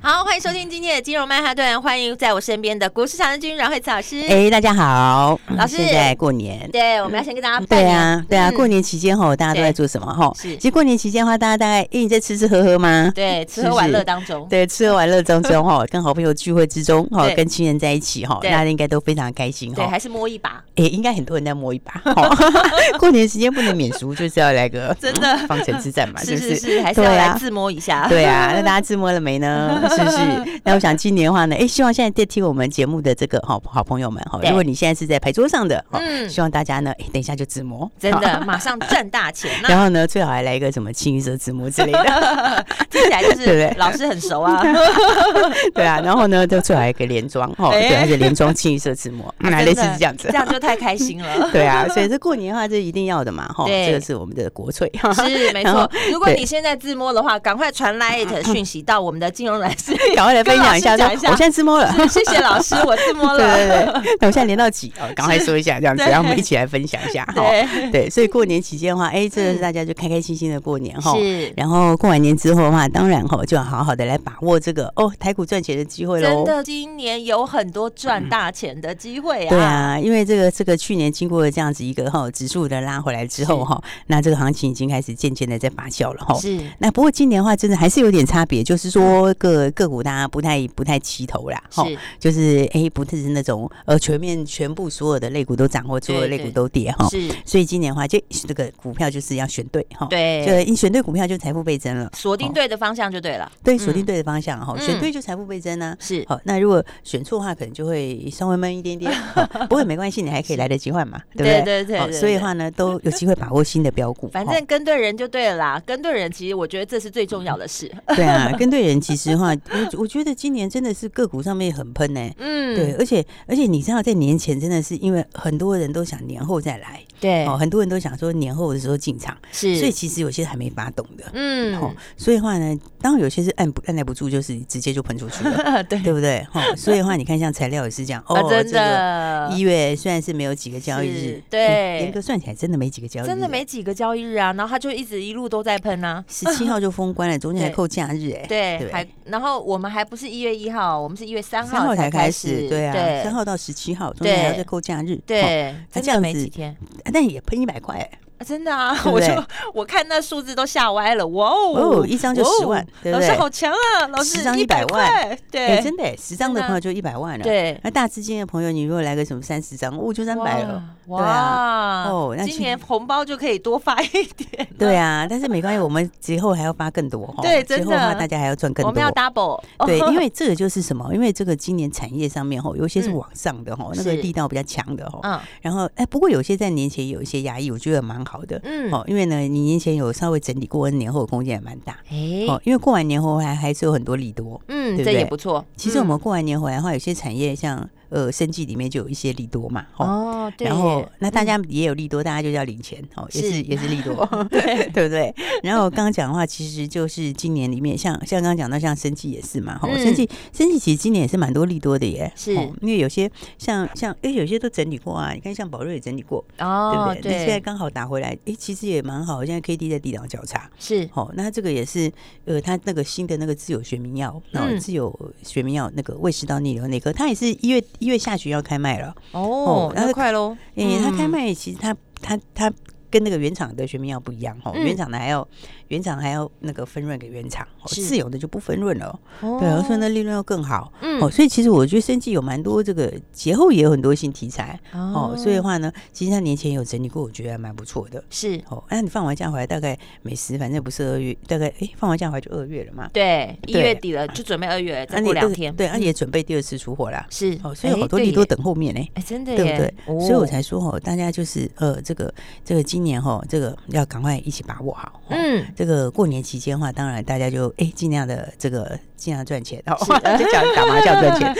好，欢迎收听今天的金融曼哈顿，欢迎在我身边的股市强人阮慧慈老师。哎、欸，大家好，老师。现在过年，对，我们要先跟大家拜年。对啊，对啊，过年期间哈，大家都在做什么哈？是。其实过年期间的话，大家大概一直在吃吃喝喝吗？对，吃喝玩乐当中。对，吃喝玩乐当中哈，跟好朋友聚会之中哈，跟亲人在一起哈，大家应该都非常开心哈。对，还是摸一把。哎，应该很多人在摸一把。过年时间不能免俗，就是要来个真的方城之战嘛，是是是，还是要来自摸一下。对啊，那大家自摸了没呢？是不是？那我想今年的话呢，哎，希望现在在听我们节目的这个好好朋友们哈，如果你现在是在牌桌上的，嗯，希望大家呢，哎，等一下就自摸，真的 马上赚大钱。然后呢，最好还来一个什么清一色自摸之类的，听起来就是？老师很熟啊，对啊。然后呢，就最好还一个连装哈，对，而且连装清一色自摸，那类似是这样子，这样就太开心了。对啊，所以这过年的话，这一定要的嘛哈，这个是我们的国粹，是没错。如果你现在自摸的话，赶快传来 it 讯息到我们的金融软式，赶快来分享一下。我现在自摸了，谢谢老师，我自摸了。对对对，那我现在连到几？哦，赶快说一下，这样子，让我们一起来分享一下哈。对，所以过年期间的话，哎，这个是大家就开开心心的过年哈。是。然后过完年之后的话，当然哈，就要好好的来把握这个哦，台股赚钱的机会喽。真的，今年有很多赚大钱的机会啊。对啊，因为这个这个去年经过了这样子一个哈指数的拉回来之后哈，那这个行情已经开始渐渐的在发酵了哈。是。那不过今年的话，真的还是有点差别，就是说个个股大家不太不太齐头啦。哈，就是哎、欸，不是那种呃，全面全部所有的类股都涨，或所有的类股都跌哈。是，所以今年的话，就这个股票就是要选对哈。对，就你选对股票，就财富倍增了。锁定对的方向就对了。对，锁定对的方向哈，选对就财富倍增呢。是，好，那如果选错的话，可能就会稍微闷一点点。不过没关系，你还可以来得及换嘛，对不对？对对对。所以的话呢，都有机会把握新的标股。反正跟对人就对了啦，跟对人，其实我觉得这是最重要的事。对啊，跟对人，其实的话，我我觉得今年真的是个股上面很喷呢。嗯，对，而且而且你知道，在年前真的是因为很多人都想年后再来，对哦，很多人都想说年后的时候进场，是，所以其实有些还没发动的，嗯，哦，所以的话呢，当然有些是按不按捺不住，就是直接就喷出去了，对，对不对？哈，所以的话，你看像材料也是这样，哦，真的，一月虽然是没有几个交易日，对，严格算起来真的没几个交易日，真的没几个交易日啊，然后他就一直一路都在喷啊，十七号就封关了，中间还扣假日，哎，对，还然后我们还不是一月一号，我们是一月三号才开始，对啊。三号到十七号，中间还要再扣假日，对，才这样没几天，但也喷一百块。真的啊，我就我看那数字都吓歪了，哇哦，一张就十万，老师好强啊，老师十张一百万，对，真的，十张的朋友就一百万了，对，那大资金的朋友，你如果来个什么三十张，哦，就三百了，哇，哦，那今年红包就可以多发一点，对啊，但是没关系，我们节后还要发更多哈，对，真的话，大家还要赚更多，我们要 double，对，因为 这个就是什么？因为这个今年产业上面哈，有些是往上的哈，那个力道比较强的哈，嗯，然后哎，不过有些在年前有一些压抑，我觉得蛮。好的，嗯，哦，因为呢，你年前有稍微整理过，年后空间也蛮大，哎，哦，因为过完年后还还是有很多利多，嗯？这也不错。其实我们过完年回来的话，有些产业像。呃，生计里面就有一些利多嘛，哦，对，然后那大家也有利多，大家就叫领钱，哦，也是也是利多，对对不对？然后刚刚讲的话，其实就是今年里面，像像刚刚讲到像生技也是嘛，哈，生技生技其实今年也是蛮多利多的耶，是，因为有些像像哎，有些都整理过啊，你看像宝瑞也整理过，哦，对不对？那现在刚好打回来，哎，其实也蛮好，现在 K D 在地档交叉，是，哦，那这个也是呃，他那个新的那个自有学名药，然后自有学名药那个胃食道逆流那个，它也是一月。一月下旬要开卖了哦，那快喽！诶，他开卖其实它它它跟那个原厂的学名药不一样哦，原厂的还要。原厂还要那个分润给原厂，自有的就不分润了。对，所以那利润要更好。哦，所以其实我觉得生计有蛮多这个节后也有很多新题材。哦，所以的话呢，其实他年前有整理过，我觉得还蛮不错的。是哦，那你放完假回来，大概美食反正不是二月，大概哎放完假回来就二月了嘛。对，一月底了就准备二月，再过两天。对，而且准备第二次出货啦。是哦，所以好多利都等后面呢。哎，真的，对不对？所以我才说哦，大家就是呃，这个这个今年哈，这个要赶快一起把握好。嗯。这个过年期间的话，当然大家就哎尽量的这个尽量赚钱，哦，就讲打麻将叫赚钱，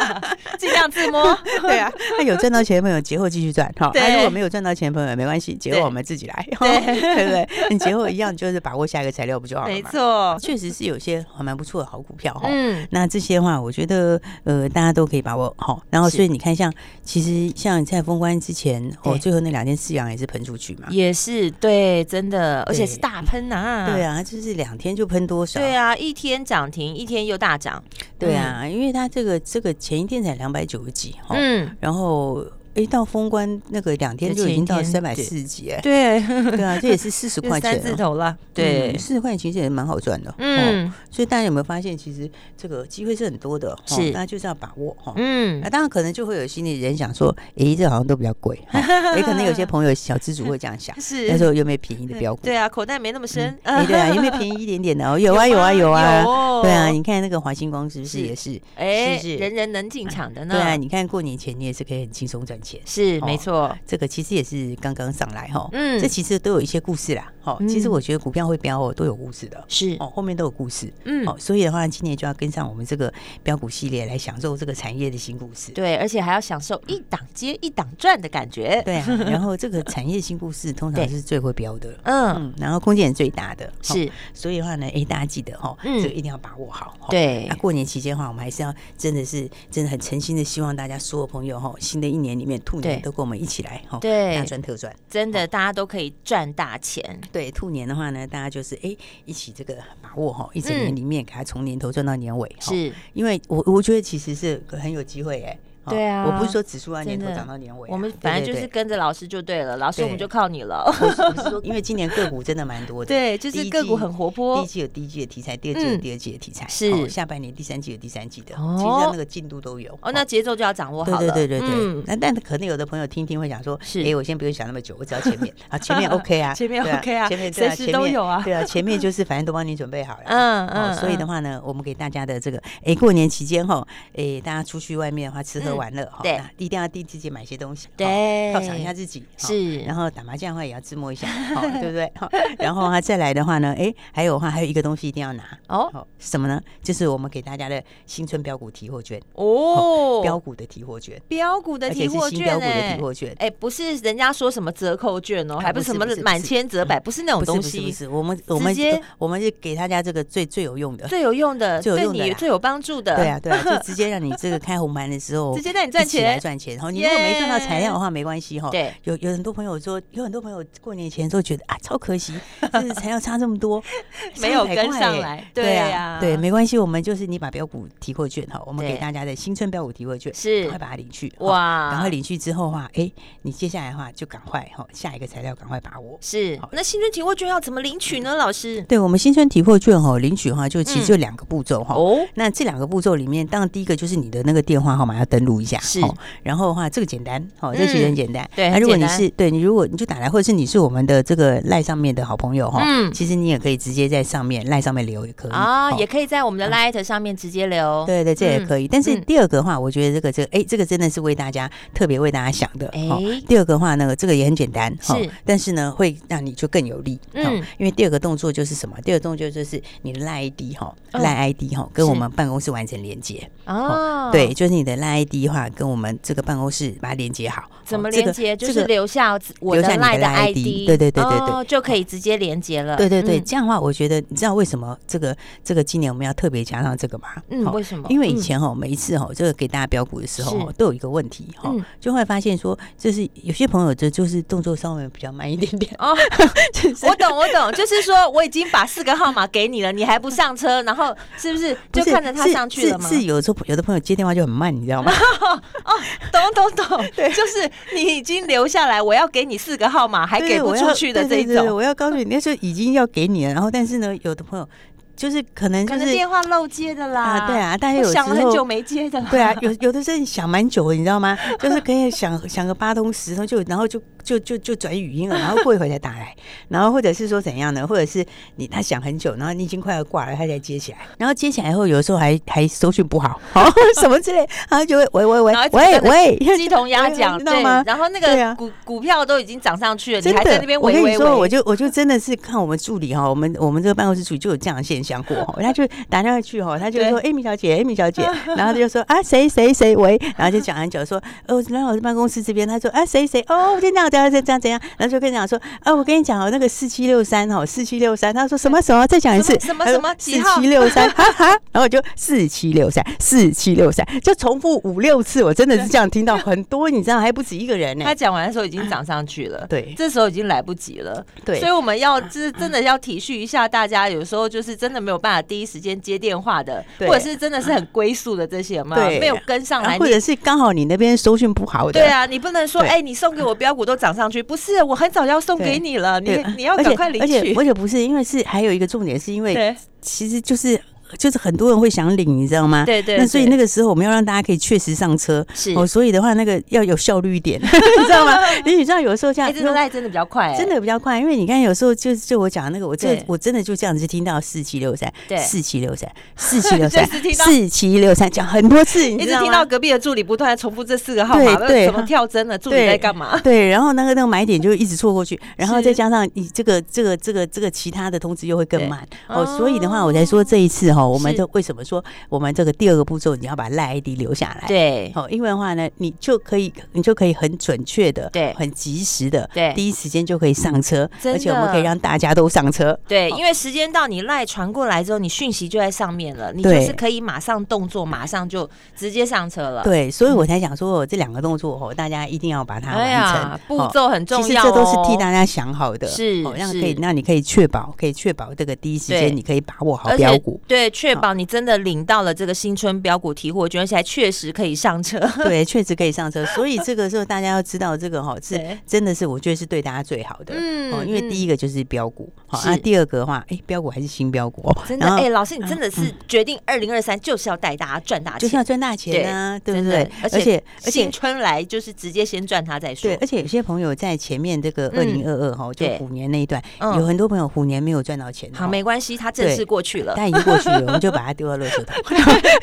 尽量自摸。对啊，那有赚到钱的朋友节后继续赚哈。那如果没有赚到钱的朋友没关系，节后我们自己来，对不对？你节后一样就是把握下一个材料不就好了吗？没错，确实是有些还蛮不错的好股票哈。嗯，那这些话我觉得呃大家都可以把握好。然后所以你看，像其实像在封关之前哦，最后那两天四阳也是喷出去嘛，也是对，真的，而且是大喷呐。对啊，就是两天就喷多少？对啊，一天涨停，一天又大涨。对啊，因为它这个这个前一天才两百九十几，嗯，然后。一到封关那个两天就已经到三百四十几哎，对对啊，这也是四十块钱三字头了，对，四十块钱其实也蛮好赚的，嗯，所以大家有没有发现，其实这个机会是很多的，是，大家就是要把握哈，嗯，那当然可能就会有心里人想说，哎，这好像都比较贵，也可能有些朋友小资主会这样想，是，那时候有没有便宜的标股？对啊，口袋没那么深，哎，对啊，有没有便宜一点点的？哦，有啊，有啊，有啊，对啊，你看那个华星光是不是也是？哎，是人人能进场的呢？对啊，你看过年前你也是可以很轻松赚钱，是没错。错，这个其实也是刚刚上来哈，嗯，这其实都有一些故事啦，好，其实我觉得股票会飙哦，都有故事的，是。哦，后面都有故事，嗯，哦，所以的话，今年就要跟上我们这个标股系列来享受这个产业的新故事，对，而且还要享受一档接一档赚的感觉，对啊，然后这个产业新故事通常是最会飙的，嗯，然后空间也最大的，是，所以的话呢，哎，大家记得哈，这个一定要把握好，对，那过年期间的话，我们还是要真的是真的很诚心的希望大家所有朋友哈，新的一年里面兔年都跟我们。一起来哈，对，大赚特赚，真的，大家都可以赚大钱。对，兔年的话呢，大家就是哎，一起这个把握哈，一整年里面给他从年头赚到年尾。是，因为我我觉得其实是很有机会哎。对啊，我不是说指数啊，年头涨到年尾，我们反正就是跟着老师就对了。老师，我们就靠你了。不是说，因为今年个股真的蛮多的。对，就是个股很活泼。第一季有第一季的题材，第二季有第二季的题材，是下半年第三季有第三季的。其实那个进度都有。哦，那节奏就要掌握好了。对对对对对。那但可能有的朋友听听会想说，是哎，我先不用想那么久，我只要前面 啊，前面 OK 啊，前面 OK 啊，前面随时都有啊。对啊，前面就是反正都帮你准备好了。嗯嗯。所以的话呢，我们给大家的这个哎，过年期间哈，哎，大家出去外面的话，吃喝玩乐哈。对。一定要替自己买些东西，对，犒赏一下自己是。然后打麻将的话也要自摸一下，对不对？然后他再来的话呢，哎，还有的话还有一个东西一定要拿哦，什么呢？就是我们给大家的新春标股提货券哦，标股的提货券，标股的提货券，标股的提货券，哎，不是人家说什么折扣券哦，还不是什么满千折百，不是那种东西，不是，我们我们我们是给大家这个最最有用的，最有用的，对你最有帮助的，对啊对啊，就直接让你这个开红盘的时候，直接带你赚钱。赚钱，然后你如果没赚到材料的话，没关系哈。对，有有很多朋友说，有很多朋友过年前都觉得啊，超可惜，就是材料差这么多，没有跟上来。对啊，对，没关系，我们就是你把标股提货券哈，我们给大家的新春标股提货券，是，快把它领去。哇，赶快领去之后的话，哎，你接下来的话就赶快哈，下一个材料赶快把握。是，那新春提货券要怎么领取呢？老师？对我们新春提货券哈，领取的话就其实就两个步骤哈。哦，那这两个步骤里面，当然第一个就是你的那个电话号码要登录一下。是。然后的话，这个简单，好，这其实很简单。对，那如果你是对你，如果你就打来，或者是你是我们的这个赖上面的好朋友哈，嗯，其实你也可以直接在上面赖上面留也可以啊，也可以在我们的 Light 上面直接留。对对，这也可以。但是第二个的话，我觉得这个这个，哎，这个真的是为大家特别为大家想的。哎，第二个的话呢，这个也很简单，是，但是呢，会让你就更有利。嗯，因为第二个动作就是什么？第二个动作就是你的赖 ID 哈，赖 ID 哈，跟我们办公室完成连接。哦，对，就是你的赖 ID 的话，跟我们这个办公室。把它连接好，怎么连接？就是留下我的 LINE 的 ID，对对对对对，就可以直接连接了。对对对，这样的话，我觉得你知道为什么这个这个今年我们要特别加上这个吗？嗯，为什么？因为以前哈，每一次哈，这个给大家标股的时候都有一个问题哈，就会发现说，就是有些朋友这就是动作稍微比较慢一点点哦。我懂我懂，就是说我已经把四个号码给你了，你还不上车，然后是不是就看着他上去了吗？是有时候有的朋友接电话就很慢，你知道吗？哦，懂懂懂。对，就是你已经留下来，我要给你四个号码，还给不出去的这种。我要告诉你，那时候已经要给你了，然后但是呢，有的朋友就是可能就是电话漏接的啦。啊，对啊，大家有想了很久没接的。对啊，有有的时候想蛮久的，你知道吗？就是可以想想个八通十通，就然后就就就就转语音了，然后过一会才打来，然后或者是说怎样呢？或者是你他想很久，然后你已经快要挂了，他才接起来，然后接起来以后，有的时候还还收讯不好，什么之类，然后就会喂喂喂喂喂，鸡同鸭讲，知道吗？然后那个股股票都已经涨上去了，你还在那边喂喂喂。我跟你说，我就我就真的是看我们助理哈，我们我们这个办公室助理就有这样的现象过，他就打电话去哈，他就说：“Amy 小姐，Amy 小姐。”然后他就说：“啊，谁谁谁喂？”然后就讲很久，说：“哦，来我办公室这边。”他说：“啊，谁谁哦，我先这样这样这样这样。”然后就跟你讲说：“啊，我跟你讲哦，那个四七六三哦，四七六三。”他说：“什么什么？再讲一次，什么什么？四七六三，哈哈。”然后我就四七六三，四七六三，就重复五六次。我真的是这样听到很多，你知道还不止一个人呢。他讲完的时候已经涨上去了，对，这时候已经来不及了，对。所以我们要就是真的要体恤一下大家，有时候就是真的没有办法第一时间接电话的，或者是真的是很龟速的这些，嘛没有？没有跟上来，或者是刚好你那边收讯不好的。对啊，你不能说哎，你送给我标股都涨上去，不是，我很早要送给你了，你你要赶快领取。而且而且不是，因为是还有一个重点，是因为其实就是。就是很多人会想领，你知道吗？对对。那所以那个时候我们要让大家可以确实上车，是哦。所以的话，那个要有效率一点，你知道吗？因 为你知道有时候像这个赖真的比较快，真的比较快。因为你看有时候就就我讲那个，我这我真的就这样子听到四七六三，对，四七六三，四七六三，四七六三，讲很多次，一直听到隔壁的助理不断的重复这四个号码，对，怎么跳针了？助理在干嘛？对，然后那个那个买点就一直错过去，然后再加上你这个这个这个这个其他的通知又会更慢哦。所以的话，我才说这一次哈，我们这为什么？说我们这个第二个步骤，你要把赖 ID 留下来，对，哦，因为的话呢，你就可以，你就可以很准确的，对，很及时的，对，第一时间就可以上车，而且我们可以让大家都上车，对，因为时间到，你赖传过来之后，你讯息就在上面了，你就是可以马上动作，马上就直接上车了，对，所以我才想说这两个动作哦，大家一定要把它完成，步骤很重要，其实这都是替大家想好的，是，让可以，那你可以确保，可以确保这个第一时间你可以把握好标股，对，确保你真的领到了这个。新春标股提货，券，而且还确实可以上车，对，确实可以上车。所以这个时候大家要知道，这个哈 是真的是我觉得是对大家最好的，嗯，因为第一个就是标股，好，那第二个的话，哎，标股还是新标股哦，真的，哎，老师你真的是决定二零二三就是要带大家赚大钱，就是要赚大钱啊，对不对？而且新春来就是直接先赚它再说，对，而且有些朋友在前面这个二零二二哈，就虎年那一段，有很多朋友虎年没有赚到钱，好，没关系，它正式过去了，它已经过去了，我们就把它丢到垃圾桶。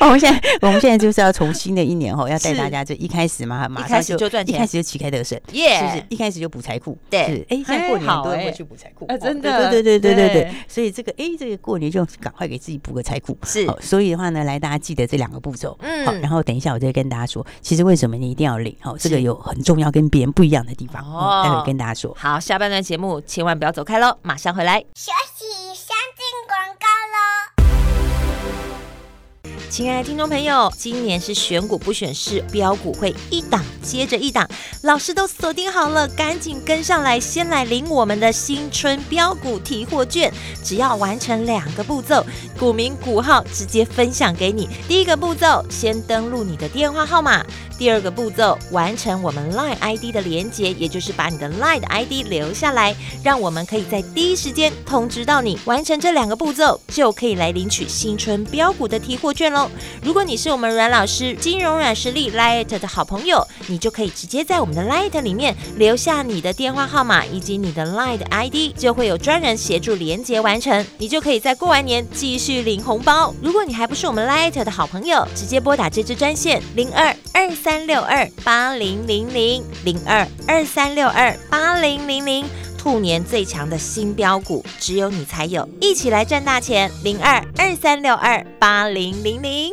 我们现在，我们现在就是要从新的一年哈，要带大家就一开始嘛，马上就赚钱，一开始就旗开得胜，耶，是不是？一开始就补财库，对，哎，现在过年都会去补财库，真的，对对对对对对，所以这个哎，这个过年就赶快给自己补个财库，是。所以的话呢，来大家记得这两个步骤，嗯，好，然后等一下我再跟大家说，其实为什么你一定要领？哦，这个有很重要跟别人不一样的地方，哦，待会跟大家说。好，下半段节目千万不要走开喽，马上回来。亲爱的听众朋友，今年是选股不选市，标股会一档接着一档，老师都锁定好了，赶紧跟上来，先来领我们的新春标股提货券，只要完成两个步骤，股民股号直接分享给你。第一个步骤，先登录你的电话号码。第二个步骤，完成我们 Line ID 的连接，也就是把你的 Line 的 ID 留下来，让我们可以在第一时间通知到你。完成这两个步骤，就可以来领取新春标股的提货券喽。如果你是我们阮老师金融软实力 Lite 的好朋友，你就可以直接在我们的 Lite 里面留下你的电话号码以及你的 Line 的 ID，就会有专人协助连接完成，你就可以在过完年继续领红包。如果你还不是我们 Lite 的好朋友，直接拨打这支专线零二二三。三六二八零零零零二二三六二八零零零，兔年最强的新标股，只有你才有，一起来赚大钱！零二二三六二八零零零。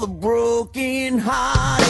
the broken heart.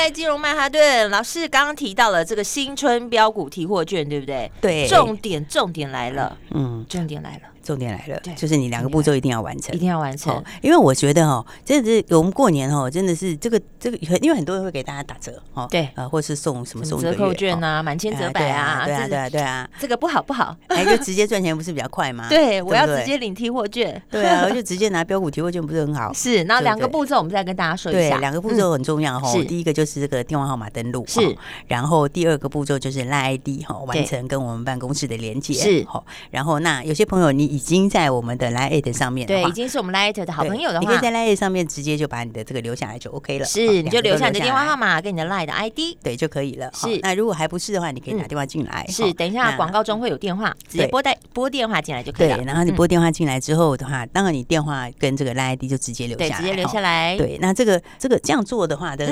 来，金融曼哈顿老师刚刚提到了这个新春标股提货券，对不对？对，重点重点来了，嗯，重点来了。重点来了，就是你两个步骤一定要完成，一定要完成。哦、因为我觉得哦，真的是我们过年哦，真的是这个这个，因为很多人会给大家打折哦，对，呃，或是送什么送折扣券啊，满千折百啊，对啊，对啊，对啊，这个不好不好，哎，就直接赚钱不是比较快吗？对，我要直接领提货券，对啊，我就直接拿标股提货券不是很好？是，然后两个步骤我们再跟大家说一下，两个步骤很重要哈。第一个就是这个电话号码登录，是，然后第二个步骤就是 LINE ID 哈，完成跟我们办公室的连接，是，好，然后那有些朋友你已经在我们的 LINE@ 上面，对，已经是我们 LINE@ 的好朋友的话，你可以在 LINE@ 上面直接就把你的这个留下来就 OK 了。是，你就留下你的电话号码跟你的 LINE 的 ID，对就可以了。是，那如果还不是的话，你可以打电话进来。是，等一下广告中会有电话，直接拨带拨电话进来就可以了。对，然后你拨电话进来之后的话，当然你电话跟这个 LINE ID 就直接留下来，直接留下来。对，那这个这个这样做的话的。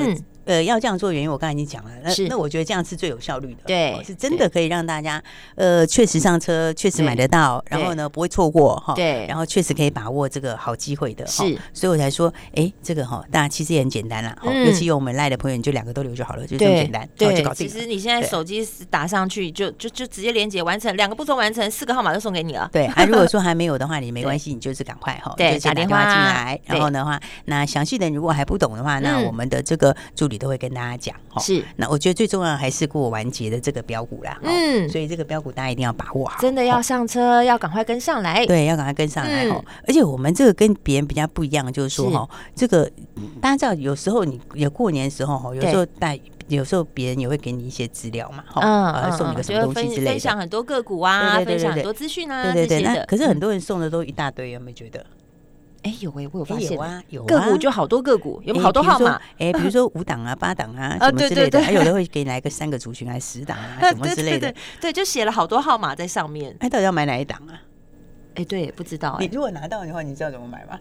呃，要这样做原因，我刚才已经讲了。那那我觉得这样是最有效率的，对，是真的可以让大家呃确实上车，确实买得到，然后呢不会错过哈，对，然后确实可以把握这个好机会的，是，所以我才说，哎，这个哈，大家其实也很简单啦，尤其有我们赖的朋友，你就两个都留就好了，就这么简单，对，就搞定。其实你现在手机打上去，就就就直接连接完成，两个步骤完成，四个号码都送给你了。对，啊，如果说 还没有的话，你没关系，你就是赶快哈，对，打电话进来，然后的话，那详细的如果还不懂的话，那我们的这个助理都会跟大家讲。是，那我觉得最重要还是过完节的这个标股啦。嗯，所以这个标股大家一定要把握好，真的要上车，要赶快跟上来。对，要赶快跟上来哦。而且我们这个跟别人比较不一样，就是说哈，这个大家知道，有时候你有过年的时候哈，有时候带，有时候别人也会给你一些资料嘛，哈，送你个什么东西之类的，分享很多个股啊，分享很多资讯啊，对对对。那可是很多人送的都一大堆，有没有觉得？哎，有哎，我有发现有啊，有个股就好多个股，有好多号码。哎，比如说五档啊、八档啊什么之类的，还有的会给你来个三个族群，还十档啊 什么之类的。对，就写了好多号码在上面。哎，到底要买哪一档啊？哎，对，不知道。你如果拿到的话，你知道怎么买吗？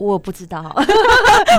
我不知道，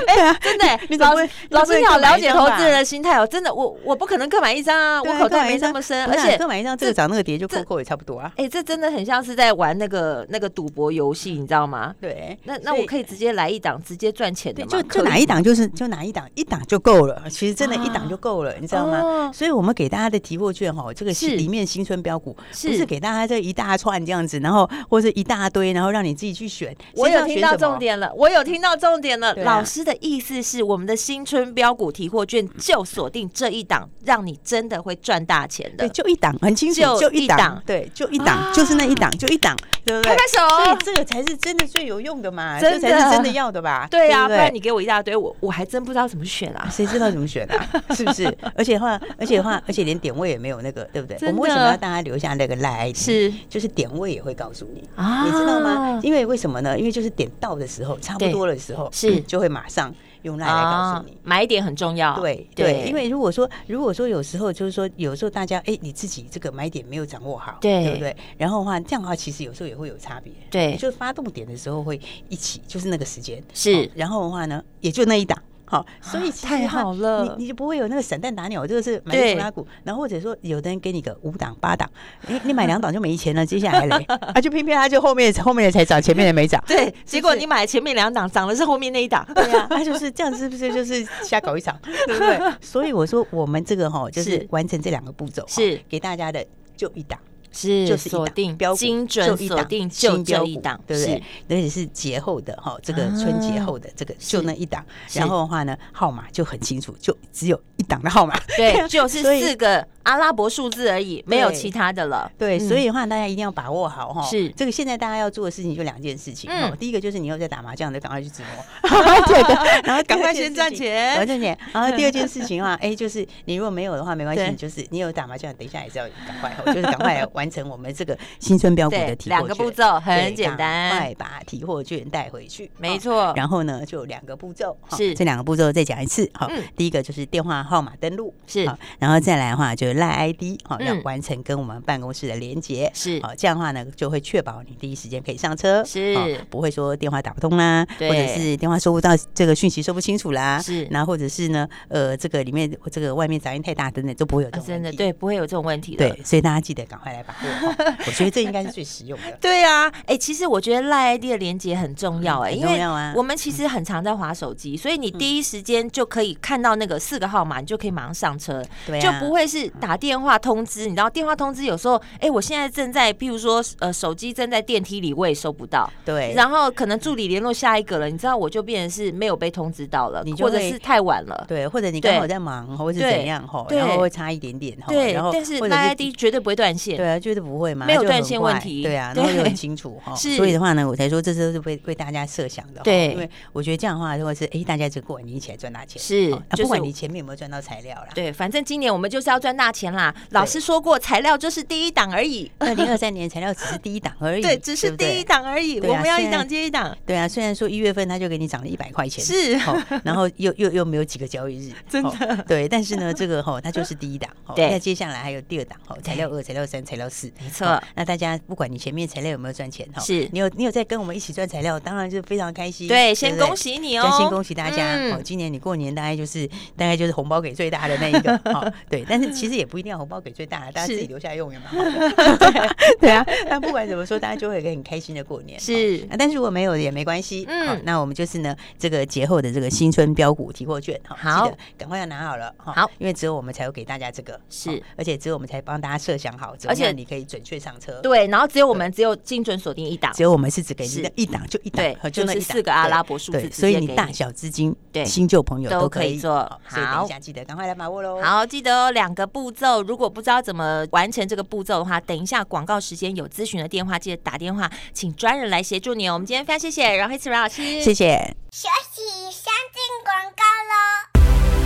哎，真的，老师，老师你好，了解投资人的心态哦，真的，我我不可能各买一张啊，我口袋没那么深，而且各买一张，这个涨那个跌就扣扣也差不多啊。哎，这真的很像是在玩那个那个赌博游戏，你知道吗？对，那那我可以直接来一档，直接赚钱的嘛？就就哪一档就是就哪一档，一档就够了。其实真的，一档就够了，你知道吗？所以我们给大家的提货券哈，这个是里面新春标股，不是给大家这一大串这样子，然后或者一大堆，然后让你自己去选。我有听到重点了，我有听到重点了。老师的意思是，我们的新春标股提货券就锁定这一档，让你真的会赚大钱的。对，就一档，很清楚，就一档，对，就一档，就是那一档，就一档，对不对？拍拍手，所以这个才是真的最有用的嘛，这才是真的要的吧？对呀，不然你给我一大堆，我我还真不知道怎么选啊，谁知道怎么选啊？是不是？而且的话，而且的话，而且连点位也没有那个，对不对？我们为什么要大家留下那个赖 ID？是，就是点位也会告诉你啊，你知道吗？因为为什么呢？因为就是点到的时候，差不多的时候，是就会马上。用来来告诉你，买点很重要。对对，因为如果说如果说有时候就是说有时候大家哎，你自己这个买点没有掌握好，对对不对？然后的话这样的话，其实有时候也会有差别。对，就发动点的时候会一起，就是那个时间是。然后的话呢，也就那一档。好，所以太好了，你你就不会有那个散弹打鸟，这个是买普拉股，然后或者说有的人给你个五档八档，你 你买两档就没钱了，接下来嘞，啊就偏偏他就后面后面的才涨，前面的没涨，对，结果你买前面两档涨的是后面那一档，对呀，他就是这样，是不是？就是瞎搞一场，对不对？所以我说我们这个哈就是完成这两个步骤，是。给大家的就一档。是，就是锁定标精准锁定就这一档，对不对？而且是节后的哈，这个春节后的这个就那一档，然后的话呢，号码就很清楚，就只有一档的号码，对，就是四个阿拉伯数字而已，没有其他的了。对，所以的话大家一定要把握好哈。是这个现在大家要做的事情就两件事情，第一个就是你又在打麻将的，赶快去自摸，然后赶快先赚钱，赚钱。然后第二件事情的话，哎，就是你如果没有的话没关系，就是你有打麻将，等一下也是要赶快，就是赶快来。完成我们这个新春标股的提货券，两个步骤很简单，快把提货券带回去。没错，然后呢，就两个步骤，是。这两个步骤再讲一次。好，第一个就是电话号码登录，是，然后再来的话就是赖 ID，好，要完成跟我们办公室的连接，是，好，这样的话呢，就会确保你第一时间可以上车，是，不会说电话打不通啦，或者是电话收不到这个讯息收不清楚啦，是，然后或者是呢，呃，这个里面这个外面杂音太大等等，都不会有这种真的对，不会有这种问题的，对，所以大家记得赶快来把。我觉得这应该是最实用的。对啊，哎，其实我觉得赖 ID 的连接很重要，哎，因为我们其实很常在划手机，所以你第一时间就可以看到那个四个号码，你就可以马上上车，对，就不会是打电话通知。你知道电话通知有时候，哎，我现在正在，譬如说，呃，手机正在电梯里，我也收不到，对。然后可能助理联络下一个了，你知道，我就变成是没有被通知到了，或者是太晚了，对，或者你刚好在忙，或者是怎样哈，然后会差一点点，对。然后但是赖 ID 绝对不会断线，对啊，绝对不会嘛，没有断线问题，对啊，然后又很清楚哈，所以的话呢，我才说这都是为为大家设想的，对，因为我觉得这样的话，如果是哎，大家就过完年一起来赚大钱，是，不管你前面有没有赚到材料啦，对，反正今年我们就是要赚大钱啦。老师说过，材料就是第一档而已，二零二三年材料只是第一档而已，对，只是第一档而已，我们要一档接一档，对啊，虽然说一月份他就给你涨了一百块钱，是，然后又又又没有几个交易日，真的，对，但是呢，这个哈，它就是第一档，对，那接下来还有第二档，哈，材料二、材料三、材料四，没错，那大家不管你前面材料有没有赚钱哈，是你有你有在跟我们一起赚材料，当然就非常开心。对，先恭喜你哦，先恭喜大家。哦，今年你过年大概就是大概就是红包包给最大的那一个。好，对，但是其实也不一定要红包给最大的，大家自己留下来用也蛮好的。对啊，那不管怎么说，大家就会有一个很开心的过年。是，但是如果没有也没关系。嗯，那我们就是呢，这个节后的这个新春标股提货券，好，记得赶快要拿好了。好，因为只有我们才有给大家这个，是，而且只有我们才帮大家设想好，而且你可以准确上车。对，然后只有我们只有精准锁定一档，只有我们是只给你的一档就一档，对，就是四个阿拉伯数字，所以你大小资金，对，新旧朋友都可以做。所以等一下记得赶快来把握喽。好，记得哦，两个步骤，如果不知道怎么完成这个步骤的话，等一下广告时间有咨询的电话，记得打电话，请专人来协助你哦。我们今天非常谢谢阮黑慈阮老师，谢谢。休息，先进广告喽。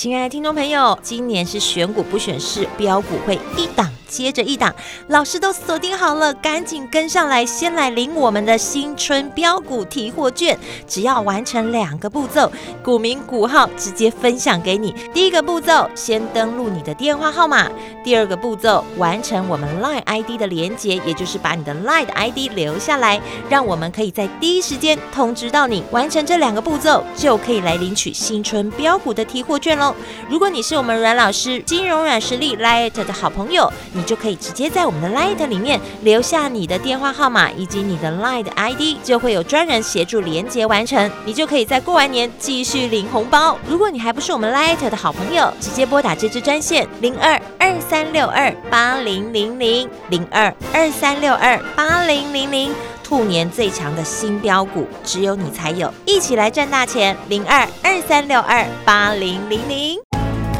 亲爱的听众朋友，今年是选股不选市，标股会一档接着一档，老师都锁定好了，赶紧跟上来，先来领我们的新春标股提货券。只要完成两个步骤，股名股号直接分享给你。第一个步骤，先登录你的电话号码；第二个步骤，完成我们 Line ID 的连接，也就是把你的 Line ID 留下来，让我们可以在第一时间通知到你。完成这两个步骤，就可以来领取新春标股的提货券喽。如果你是我们阮老师金融软实力 Light 的好朋友，你就可以直接在我们的 Light 里面留下你的电话号码以及你的 Light ID，就会有专人协助连接完成，你就可以在过完年继续领红包。如果你还不是我们 Light 的好朋友，直接拨打这支专线零二二三六二八零零零零二二三六二八零零零，兔年最强的新标股，只有你才有，一起来赚大钱零二二三六二八零零零。